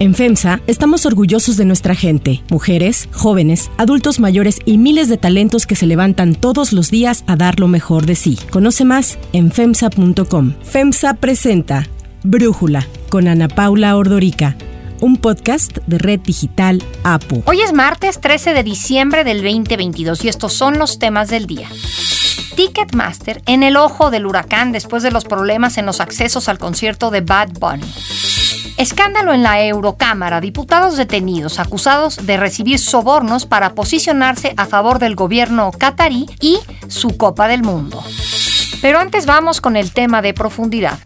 En FEMSA estamos orgullosos de nuestra gente, mujeres, jóvenes, adultos mayores y miles de talentos que se levantan todos los días a dar lo mejor de sí. Conoce más en FEMSA.com. FEMSA presenta Brújula con Ana Paula Ordorica un podcast de Red Digital APU. Hoy es martes 13 de diciembre del 2022 y estos son los temas del día. Ticketmaster en el ojo del huracán después de los problemas en los accesos al concierto de Bad Bunny. Escándalo en la Eurocámara, diputados detenidos acusados de recibir sobornos para posicionarse a favor del gobierno catarí y su Copa del Mundo. Pero antes vamos con el tema de profundidad.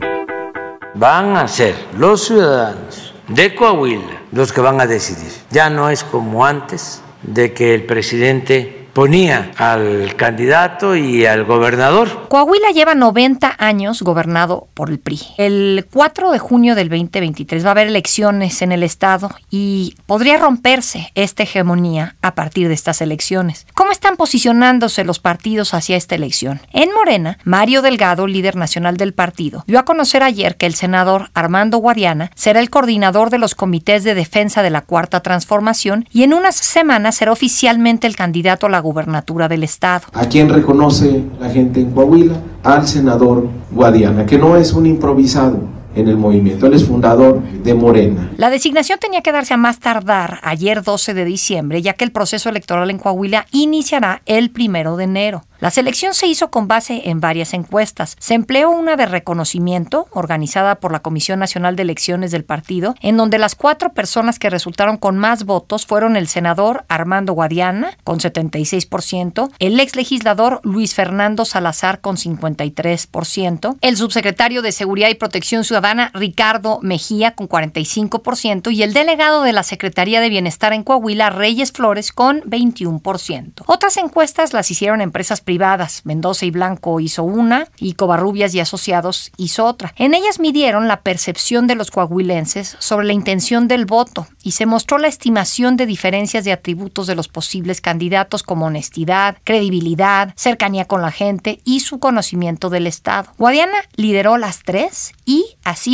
Van a ser los ciudadanos de Coahuila los que van a decidir. Ya no es como antes de que el presidente ponía al candidato y al gobernador. Coahuila lleva 90 años gobernado por el PRI. El 4 de junio del 2023 va a haber elecciones en el estado y podría romperse esta hegemonía a partir de estas elecciones. ¿Cómo están posicionándose los partidos hacia esta elección? En Morena, Mario Delgado, líder nacional del partido, dio a conocer ayer que el senador Armando Guadiana será el coordinador de los comités de defensa de la Cuarta Transformación y en unas semanas será oficialmente el candidato a la gubernatura del Estado. ¿A quién reconoce la gente en Coahuila? Al senador Guadiana, que no es un improvisado en el movimiento. Él es fundador de Morena. La designación tenía que darse a más tardar ayer 12 de diciembre, ya que el proceso electoral en Coahuila iniciará el primero de enero. La selección se hizo con base en varias encuestas. Se empleó una de reconocimiento organizada por la Comisión Nacional de Elecciones del partido, en donde las cuatro personas que resultaron con más votos fueron el senador Armando Guadiana, con 76%, el ex legislador Luis Fernando Salazar, con 53%, el subsecretario de Seguridad y Protección Ciudadana Ricardo Mejía, con 45%, y el delegado de la Secretaría de Bienestar en Coahuila, Reyes Flores, con 21%. Otras encuestas las hicieron empresas privadas. Mendoza y Blanco hizo una y Covarrubias y Asociados hizo otra. En ellas midieron la percepción de los coahuilenses sobre la intención del voto y se mostró la estimación de diferencias de atributos de los posibles candidatos como honestidad, credibilidad, cercanía con la gente y su conocimiento del Estado. Guadiana lideró las tres y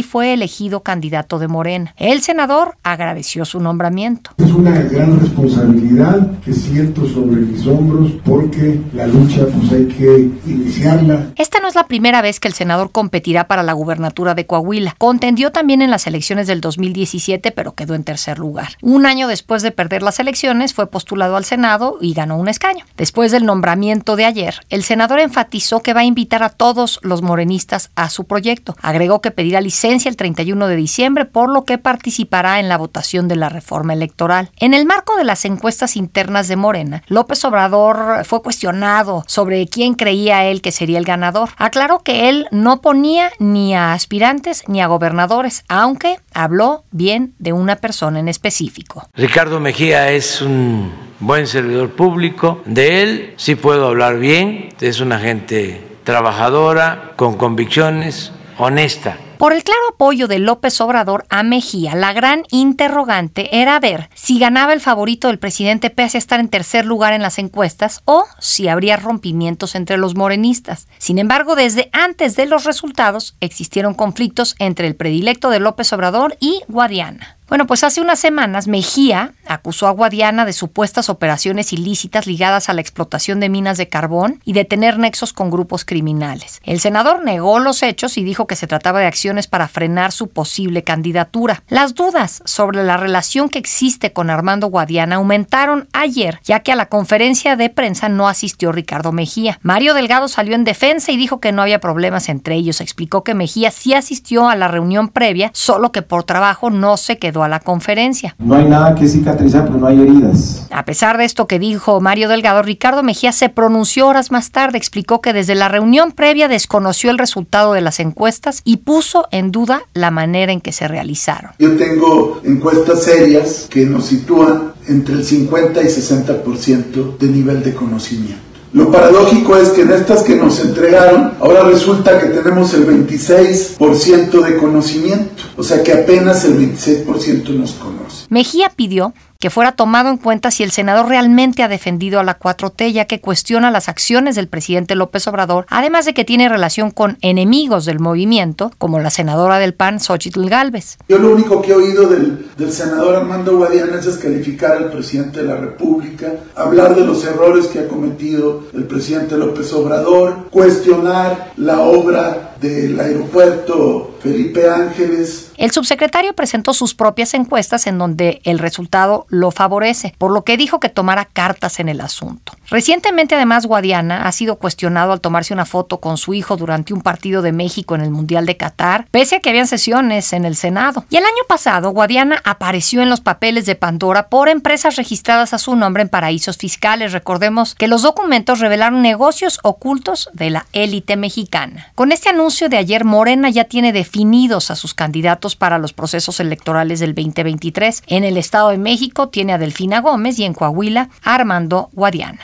fue elegido candidato de Morena. El senador agradeció su nombramiento. Es una gran responsabilidad que siento sobre mis hombros porque la lucha pues hay que iniciarla. Esta no es la primera vez que el senador competirá para la gubernatura de Coahuila. Contendió también en las elecciones del 2017, pero quedó en tercer lugar. Un año después de perder las elecciones, fue postulado al Senado y ganó un escaño. Después del nombramiento de ayer, el senador enfatizó que va a invitar a todos los morenistas a su proyecto. Agregó que pedirá licencia el 31 de diciembre, por lo que participará en la votación de la reforma electoral. En el marco de las encuestas internas de Morena, López Obrador fue cuestionado sobre quién creía él que sería el ganador. Aclaró que él no ponía ni a aspirantes ni a gobernadores, aunque habló bien de una persona en específico. Ricardo Mejía es un buen servidor público, de él sí puedo hablar bien, es una gente trabajadora, con convicciones, honesta. Por el claro apoyo de López Obrador a Mejía, la gran interrogante era ver si ganaba el favorito del presidente pese a estar en tercer lugar en las encuestas o si habría rompimientos entre los morenistas. Sin embargo, desde antes de los resultados existieron conflictos entre el predilecto de López Obrador y Guadiana. Bueno, pues hace unas semanas Mejía acusó a Guadiana de supuestas operaciones ilícitas ligadas a la explotación de minas de carbón y de tener nexos con grupos criminales. El senador negó los hechos y dijo que se trataba de acciones para frenar su posible candidatura. Las dudas sobre la relación que existe con Armando Guadiana aumentaron ayer, ya que a la conferencia de prensa no asistió Ricardo Mejía. Mario Delgado salió en defensa y dijo que no había problemas entre ellos. Explicó que Mejía sí asistió a la reunión previa, solo que por trabajo no se quedó a la conferencia. No hay nada que cicatrizar, pero no hay heridas. A pesar de esto que dijo Mario Delgado, Ricardo Mejía se pronunció horas más tarde, explicó que desde la reunión previa desconoció el resultado de las encuestas y puso en duda la manera en que se realizaron. Yo tengo encuestas serias que nos sitúan entre el 50 y 60% de nivel de conocimiento. Lo paradójico es que en estas que nos entregaron, ahora resulta que tenemos el 26% de conocimiento, o sea que apenas el 26% nos conoce. Mejía pidió que fuera tomado en cuenta si el senador realmente ha defendido a la 4T, ya que cuestiona las acciones del presidente López Obrador, además de que tiene relación con enemigos del movimiento, como la senadora del PAN, Xochitl Galvez. Yo lo único que he oído del, senador Armando Guadiana es descalificar al presidente de la República, hablar de los errores que ha cometido el presidente López Obrador, cuestionar la obra del aeropuerto Felipe Ángeles. El subsecretario presentó sus propias encuestas en donde el resultado lo favorece, por lo que dijo que tomara cartas en el asunto. Recientemente, además, Guadiana ha sido cuestionado al tomarse una foto con su hijo durante un partido de México en el Mundial de Qatar, pese a que habían sesiones en el Senado. Y el año pasado, Guadiana apareció en los papeles de Pandora por empresas registradas a su nombre en paraísos fiscales. Recordemos que los documentos revelaron negocios ocultos de la élite mexicana. Con este anuncio de ayer, Morena ya tiene definidos a sus candidatos para los procesos electorales del 2023. En el Estado de México tiene a Delfina Gómez y en Coahuila a Armando Guadiana.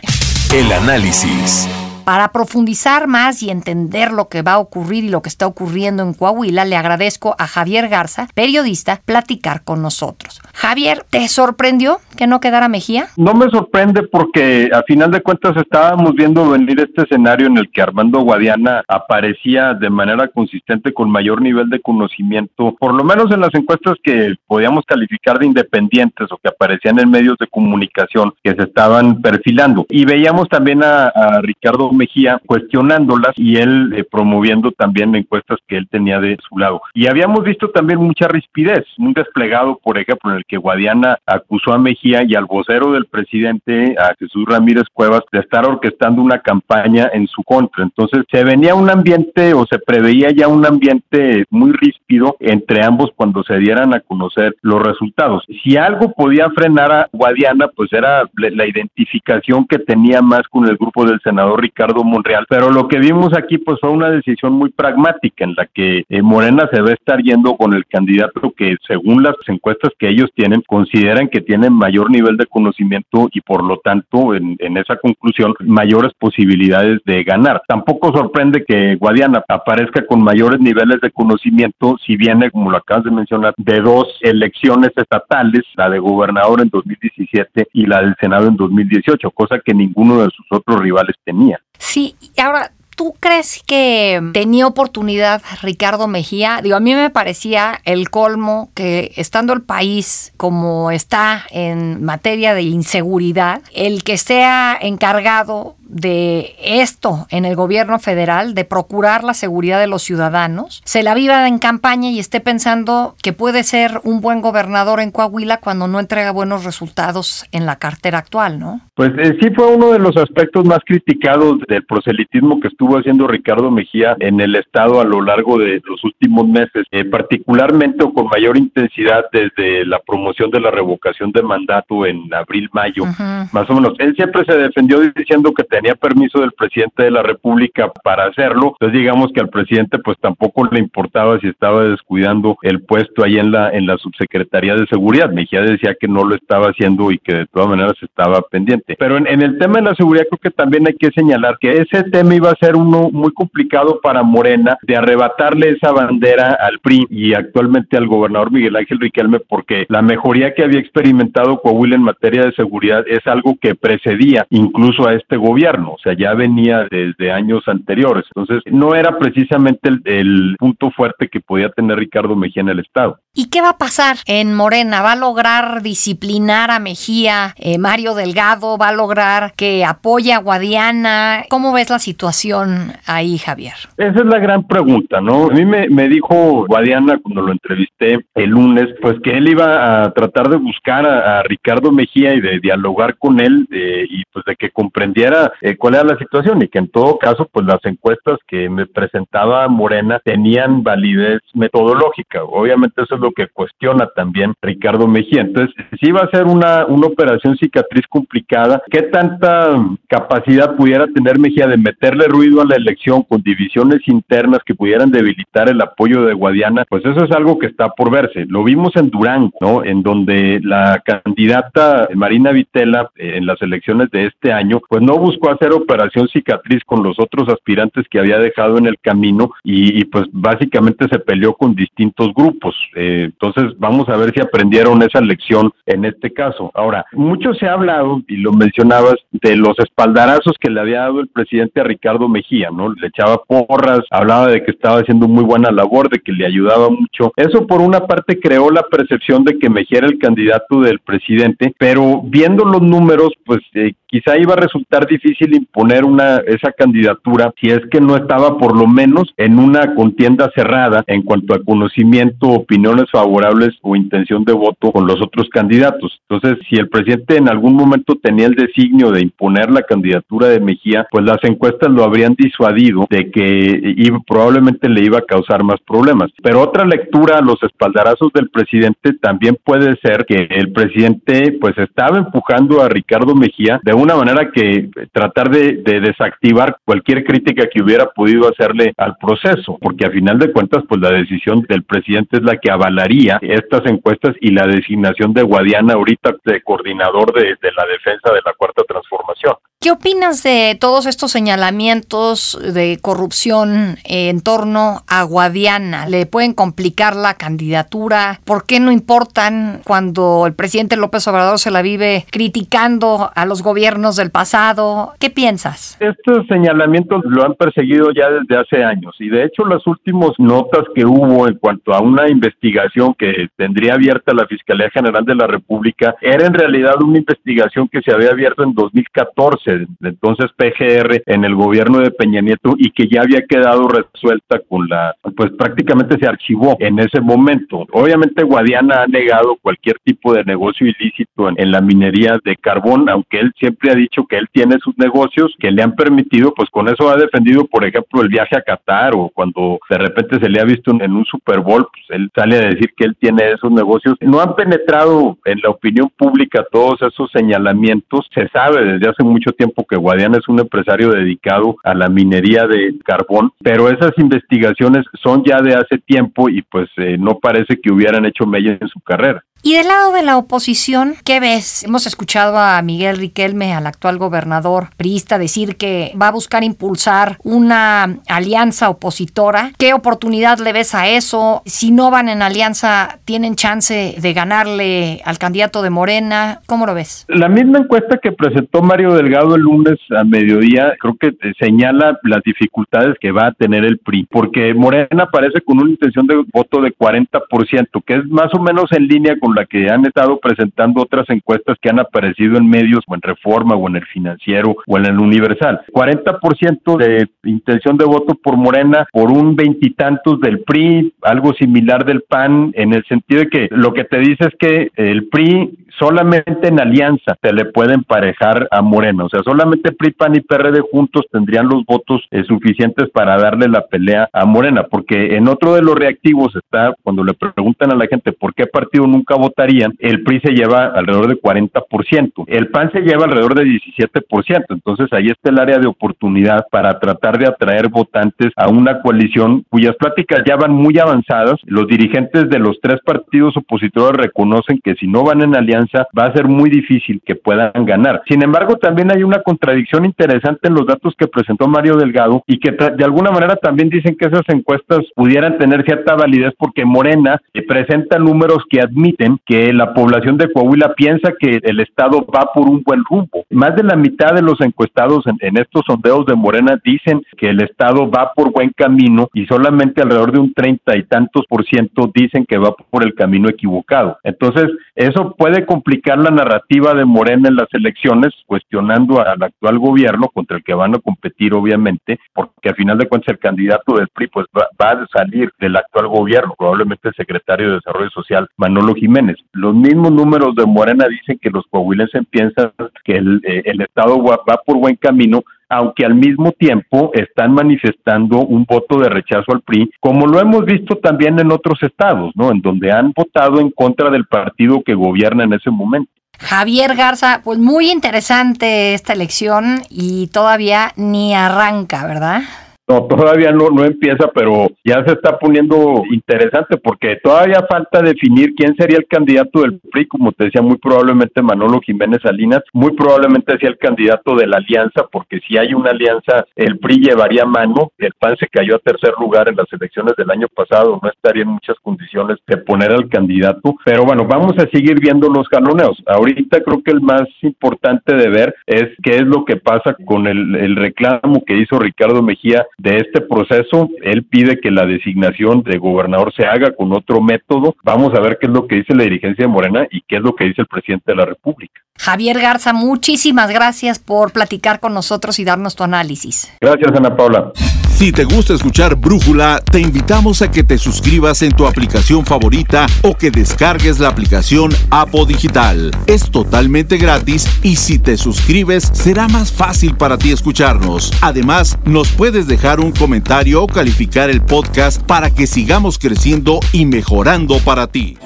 El análisis. Para profundizar más y entender lo que va a ocurrir y lo que está ocurriendo en Coahuila, le agradezco a Javier Garza, periodista, platicar con nosotros. Javier, ¿te sorprendió que no quedara Mejía? No me sorprende porque a final de cuentas estábamos viendo venir este escenario en el que Armando Guadiana aparecía de manera consistente con mayor nivel de conocimiento, por lo menos en las encuestas que podíamos calificar de independientes o que aparecían en medios de comunicación que se estaban perfilando. Y veíamos también a, a Ricardo Mejía cuestionándolas y él eh, promoviendo también encuestas que él tenía de su lado. Y habíamos visto también mucha rispidez, un desplegado, por ejemplo, en el que Guadiana acusó a Mejía y al vocero del presidente, a Jesús Ramírez Cuevas, de estar orquestando una campaña en su contra. Entonces se venía un ambiente o se preveía ya un ambiente muy ríspido entre ambos cuando se dieran a conocer los resultados. Si algo podía frenar a Guadiana, pues era la identificación que tenía más con el grupo del senador Ricardo Monreal. Pero lo que vimos aquí pues fue una decisión muy pragmática en la que eh, Morena se va a estar yendo con el candidato que según las encuestas que ellos tienen consideran que tiene mayor nivel de conocimiento y por lo tanto en, en esa conclusión mayores posibilidades de ganar. Tampoco sorprende que Guadiana aparezca con mayores niveles de conocimiento si viene, como lo acabas de mencionar, de dos elecciones estatales, la de gobernador en 2017 y la del Senado en 2018, cosa que ninguno de sus otros rivales tenía. Sí, ahora, ¿tú crees que tenía oportunidad Ricardo Mejía? Digo, a mí me parecía el colmo que estando el país como está en materia de inseguridad, el que sea encargado de esto en el gobierno federal, de procurar la seguridad de los ciudadanos, se la viva en campaña y esté pensando que puede ser un buen gobernador en Coahuila cuando no entrega buenos resultados en la cartera actual, ¿no? Pues eh, sí fue uno de los aspectos más criticados del proselitismo que estuvo haciendo Ricardo Mejía en el Estado a lo largo de los últimos meses, eh, particularmente o con mayor intensidad desde la promoción de la revocación de mandato en abril-mayo, más o menos. Él siempre se defendió diciendo que tenía permiso del presidente de la República para hacerlo, entonces digamos que al presidente pues tampoco le importaba si estaba descuidando el puesto ahí en la en la subsecretaría de seguridad. Mejía decía que no lo estaba haciendo y que de todas maneras estaba pendiente. Pero en, en el tema de la seguridad creo que también hay que señalar que ese tema iba a ser uno muy complicado para Morena de arrebatarle esa bandera al PRI y actualmente al gobernador Miguel Ángel Riquelme porque la mejoría que había experimentado Coahuila en materia de seguridad es algo que precedía incluso a este gobierno o sea, ya venía desde años anteriores. Entonces, no era precisamente el, punto fuerte que podía tener Ricardo Mejía en el Estado. ¿Y qué va a pasar en Morena? ¿Va a lograr disciplinar a Mejía eh, Mario Delgado? ¿Va a lograr que apoye a Guadiana? ¿Cómo ves la situación ahí, Javier? Esa es la gran pregunta, ¿no? A mí me, me dijo Guadiana cuando lo entrevisté el lunes, pues que él iba a tratar de buscar a, Ricardo Mejía y de dialogar con él eh, y pues de que comprendiera eh, cuál era la situación y que en todo caso, pues las encuestas que me presentaba Morena tenían validez metodológica. Obviamente eso es lo que cuestiona también Ricardo Mejía. Entonces, sí va a ser una, una operación cicatriz complicada. ¿Qué tanta capacidad pudiera tener Mejía de meterle ruido a la elección con divisiones internas que pudieran debilitar el apoyo de Guadiana? Pues eso es algo que está por verse. Lo vimos en Durango, ¿no? En donde la candidata Marina Vitela eh, en las elecciones de este año, pues no buscó a hacer operación cicatriz con los otros aspirantes que había dejado en el camino y, pues básicamente se peleó con distintos grupos. Eh, entonces vamos a ver si aprendieron esa lección en este caso. Ahora, mucho se ha hablado, y lo mencionabas, de los espaldarazos que le había dado el presidente a Ricardo Mejía, ¿no? Le echaba porras, hablaba de que estaba haciendo muy buena labor, de que le ayudaba mucho. Eso por una parte creó la percepción de que Mejía era el candidato del presidente, pero viendo los números, pues eh, quizá iba a resultar difícil imponer una esa candidatura si es que no estaba por lo menos en una contienda cerrada en cuanto a conocimiento, opiniones favorables o intención de voto con los otros candidatos. Entonces, si el presidente en algún momento tenía el designio de imponer la candidatura de Mejía, pues las encuestas lo habrían disuadido de que iba, probablemente le iba a causar más problemas. Pero otra lectura a los espaldarazos del presidente también puede ser que el presidente pues estaba empujando a Ricardo Mejía de una manera que tratar de, desactivar cualquier crítica que hubiera podido hacerle al proceso, porque a final de cuentas, pues la decisión del presidente es la que avalaría estas encuestas y la designación de Guadiana ahorita de coordinador de la defensa de la cuarta transformación. ¿Qué opinas de todos estos señalamientos de corrupción en torno a Guadiana? ¿Le pueden complicar la candidatura? ¿Por qué no importan cuando el presidente López Obrador se la vive criticando a los gobiernos del pasado? ¿Qué piensas? Estos señalamientos lo han perseguido ya desde hace años y de hecho las últimas notas que hubo en cuanto a una investigación que tendría abierta la Fiscalía General de la República era en realidad una investigación que se había abierto en 2014 entonces PGR en el gobierno de Peña Nieto y que ya había quedado resuelta con la, pues prácticamente se archivó en ese momento. Obviamente Guadiana ha negado cualquier tipo de negocio ilícito en, la minería de carbón, aunque él siempre ha dicho que él tiene sus negocios que le han permitido, pues con eso ha defendido, por ejemplo, el viaje a Qatar o cuando de repente se le ha visto en un Super Bowl, pues él sale a decir que él tiene esos negocios. No han penetrado en la opinión pública todos esos señalamientos. Se sabe desde hace mucho tiempo que Guadiana es un empresario dedicado a la minería de carbón, pero esas investigaciones son ya de hace tiempo y pues eh, no parece que hubieran hecho mella en su carrera. Y del lado de la oposición, ¿qué ves? Hemos escuchado a Miguel Riquelme, al actual gobernador priista, decir que va a buscar impulsar una alianza opositora. ¿Qué oportunidad le ves a eso? Si no van en alianza, ¿tienen chance de ganarle al candidato de Morena? ¿Cómo lo ves? La misma encuesta que presentó Mario Delgado el lunes a mediodía, creo que señala las dificultades que va a tener el PRI, porque Morena parece con una intención de voto de 40%, que es más o menos en línea con la que han estado presentando otras encuestas que han aparecido en medios o en Reforma o en el Financiero o en el Universal. 40% de intención de voto por Morena, por un veintitantos del PRI, algo similar del PAN, en el sentido de que lo que te dice es que el PRI solamente en alianza se le puede emparejar a Morena, o sea, solamente PRI, PAN y PRD juntos tendrían los votos eh, suficientes para darle la pelea a Morena, porque en otro de los reactivos está cuando le preguntan a la gente por qué partido nunca votarían, el PRI se lleva alrededor de 40%, el PAN se lleva alrededor de 17%, entonces ahí está el área de oportunidad para tratar de atraer votantes a una coalición cuyas pláticas ya van muy avanzadas, los dirigentes de los tres partidos opositores reconocen que si no van en alianza va a ser muy difícil que puedan ganar. Sin embargo, también hay una contradicción interesante en los datos que presentó Mario Delgado y que de alguna manera también dicen que esas encuestas pudieran tener cierta validez porque Morena presenta números que admiten que la población de Coahuila piensa que el Estado va por un buen rumbo. Más de la mitad de los encuestados en, estos sondeos de Morena dicen que el Estado va por buen camino y solamente alrededor de un treinta y tantos por ciento dicen que va por el camino equivocado. Entonces, eso puede complicar la narrativa de Morena en las elecciones, cuestionando al actual gobierno contra el que van a competir, obviamente, porque al final de cuentas el candidato del PRI pues va, va a salir del actual gobierno, probablemente el secretario de Desarrollo Social, Manolo Jiménez. Los mismos números de Morena dicen que los coahuilenses piensan que el, eh, Estado va, por buen camino, aunque al mismo tiempo están manifestando un voto de rechazo al PRI, como lo hemos visto también en otros estados, ¿no? En donde han votado en contra del partido que gobierna en ese momento. Javier Garza, pues muy interesante esta elección y todavía ni arranca, ¿verdad? No, todavía no, no empieza, pero ya se está poniendo interesante porque todavía falta definir quién sería el candidato del PRI, como te decía, muy probablemente Manolo Jiménez Salinas, muy probablemente sea el candidato de la alianza, porque si hay una alianza, el PRI llevaría mano, el PAN se cayó a tercer lugar en las elecciones del año pasado, no estaría en muchas condiciones de poner al candidato, pero bueno, vamos a seguir viendo los jaloneos. Ahorita creo que el más importante de ver es qué es lo que pasa con el, el reclamo que hizo Ricardo Mejía de este proceso. Él pide que la designación de gobernador se haga con otro método. Vamos a ver qué es lo que dice la dirigencia de Morena y qué es lo que dice el presidente de la República. Javier Garza, muchísimas gracias por platicar con nosotros y darnos tu análisis. Gracias, Ana Paula. Si te gusta escuchar Brújula, te invitamos a que te suscribas en tu aplicación favorita o que descargues la aplicación Apo Digital. Es totalmente gratis y si te suscribes será más fácil para ti escucharnos. Además, nos puedes dejar un comentario o calificar el podcast para que sigamos creciendo y mejorando para ti.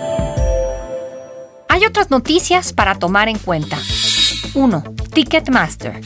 Hay otras noticias para tomar en cuenta. 1. Ticketmaster.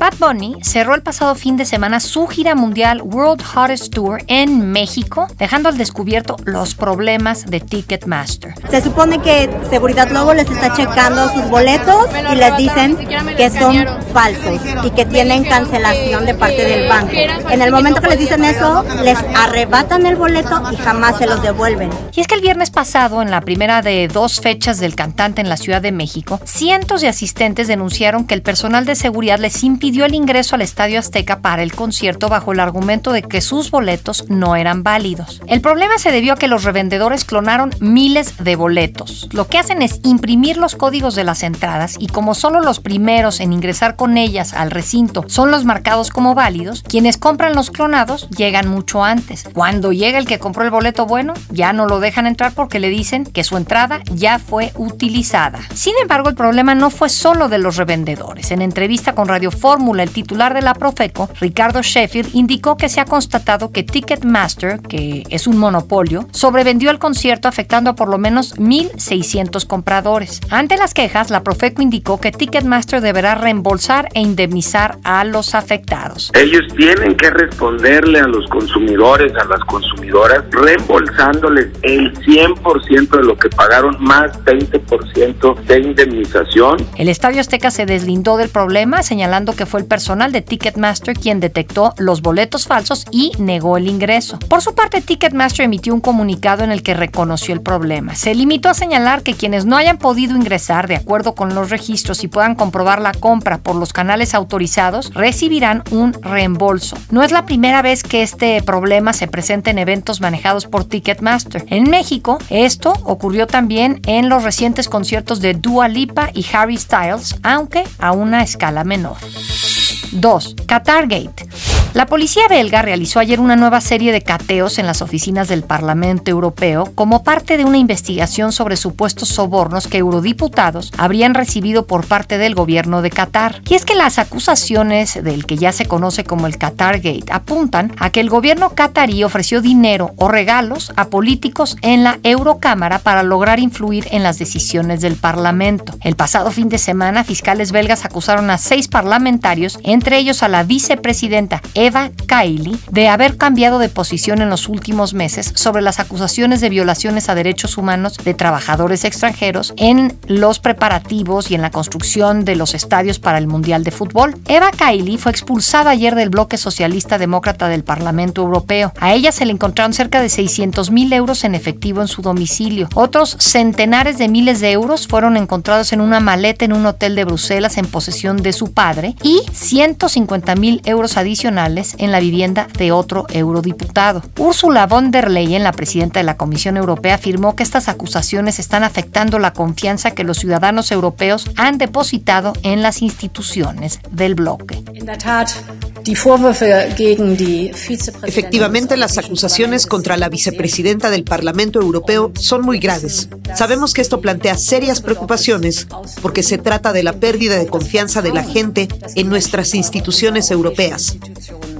Bad Bunny cerró el pasado fin de semana su gira mundial World Hottest Tour en México, dejando al descubierto los problemas de Ticketmaster. Se supone que Seguridad luego les está checando sus boletos y les dicen que son falsos y que tienen cancelación de parte del banco. En el momento que les dicen eso, les arrebatan el boleto y jamás se los devuelven. Y es que el viernes pasado, en la primera de dos fechas del cantante en la Ciudad de México, cientos de asistentes denunciaron que el personal de seguridad les impidió dio el ingreso al Estadio Azteca para el concierto bajo el argumento de que sus boletos no eran válidos. El problema se debió a que los revendedores clonaron miles de boletos. Lo que hacen es imprimir los códigos de las entradas y como solo los primeros en ingresar con ellas al recinto son los marcados como válidos, quienes compran los clonados llegan mucho antes. Cuando llega el que compró el boleto bueno, ya no lo dejan entrar porque le dicen que su entrada ya fue utilizada. Sin embargo, el problema no fue solo de los revendedores. En entrevista con Radio Fórmula, el titular de la Profeco, Ricardo Sheffield, indicó que se ha constatado que Ticketmaster, que es un monopolio, sobrevendió el concierto afectando a por lo menos 1.600 compradores. Ante las quejas, la Profeco indicó que Ticketmaster deberá reembolsar e indemnizar a los afectados. Ellos tienen que responderle a los consumidores, a las consumidoras, reembolsándoles el 100% de lo que pagaron más 20% de indemnización. El Estadio Azteca se deslindó del problema, señalando que fue el personal de Ticketmaster quien detectó los boletos falsos y negó el ingreso. Por su parte, Ticketmaster emitió un comunicado en el que reconoció el problema. Se limitó a señalar que quienes no hayan podido ingresar de acuerdo con los registros y puedan comprobar la compra por los canales autorizados recibirán un reembolso. No es la primera vez que este problema se presenta en eventos manejados por Ticketmaster. En México, esto ocurrió también en los recientes conciertos de Dua Lipa y Harry Styles, aunque a una escala menor. 2. Qatargate. La policía belga realizó ayer una nueva serie de cateos en las oficinas del Parlamento Europeo como parte de una investigación sobre supuestos sobornos que eurodiputados habrían recibido por parte del gobierno de Qatar. Y es que las acusaciones del que ya se conoce como el Qatargate apuntan a que el gobierno qatarí ofreció dinero o regalos a políticos en la Eurocámara para lograr influir en las decisiones del Parlamento. El pasado fin de semana, fiscales belgas acusaron a seis parlamentarios, entre ellos a la vicepresidenta Eva Kaili de haber cambiado de posición en los últimos meses sobre las acusaciones de violaciones a derechos humanos de trabajadores extranjeros en los preparativos y en la construcción de los estadios para el Mundial de Fútbol. Eva Kaili fue expulsada ayer del bloque socialista demócrata del Parlamento Europeo. A ella se le encontraron cerca de 600 mil euros en efectivo en su domicilio. Otros centenares de miles de euros fueron encontrados en una maleta en un hotel de Bruselas en posesión de su padre y 150 mil euros adicionales en la vivienda de otro eurodiputado. Ursula von der Leyen, la presidenta de la Comisión Europea, afirmó que estas acusaciones están afectando la confianza que los ciudadanos europeos han depositado en las instituciones del bloque. Efectivamente, las acusaciones contra la vicepresidenta del Parlamento Europeo son muy graves. Sabemos que esto plantea serias preocupaciones porque se trata de la pérdida de confianza de la gente en nuestras instituciones europeas.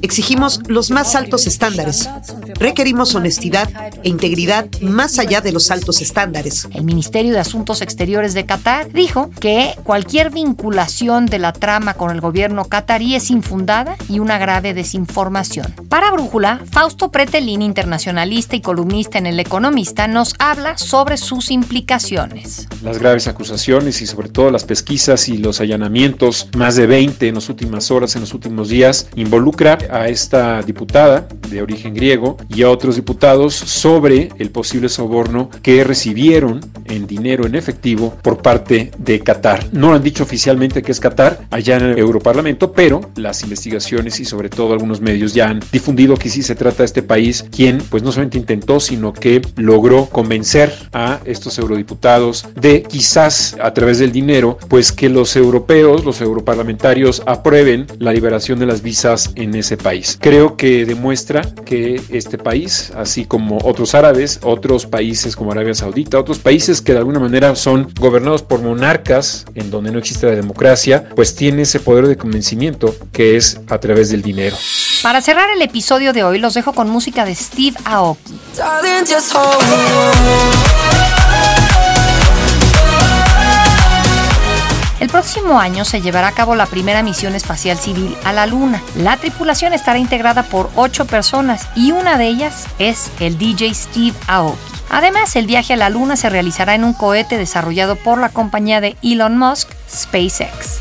Exigimos los más altos estándares. Requerimos honestidad e integridad más allá de los altos estándares. El Ministerio de Asuntos Exteriores de Qatar dijo que cualquier vinculación de la trama con el gobierno qatarí es infundada y una grave desinformación. Para Brújula, Fausto Pretelín, internacionalista y columnista en El Economista, nos habla sobre sus implicaciones. Las graves acusaciones y sobre todo las pesquisas y los allanamientos, más de 20 en las últimas horas, en los últimos días, involucra a esta diputada de origen griego y a otros diputados sobre el posible soborno que recibieron en dinero en efectivo por parte de Qatar. No han dicho oficialmente que es Qatar allá en el Europarlamento, pero las investigaciones y sobre todo algunos medios ya han difundido que sí se trata de este país quien pues no solamente intentó, sino que logró convencer a estos eurodiputados de quizás a través del dinero, pues que los europeos, los europarlamentarios aprueben la liberación de las visas en ese país. Creo que demuestra que este país, así como otros árabes, otros países como Arabia Saudita, otros países que de alguna manera son gobernados por monarcas en donde no existe la democracia, pues tiene ese poder de convencimiento que es a través del dinero. Para cerrar el episodio de hoy los dejo con música de Steve Aoki. El próximo año se llevará a cabo la primera misión espacial civil a la Luna. La tripulación estará integrada por ocho personas y una de ellas es el DJ Steve Aoki. Además, el viaje a la Luna se realizará en un cohete desarrollado por la compañía de Elon Musk, SpaceX.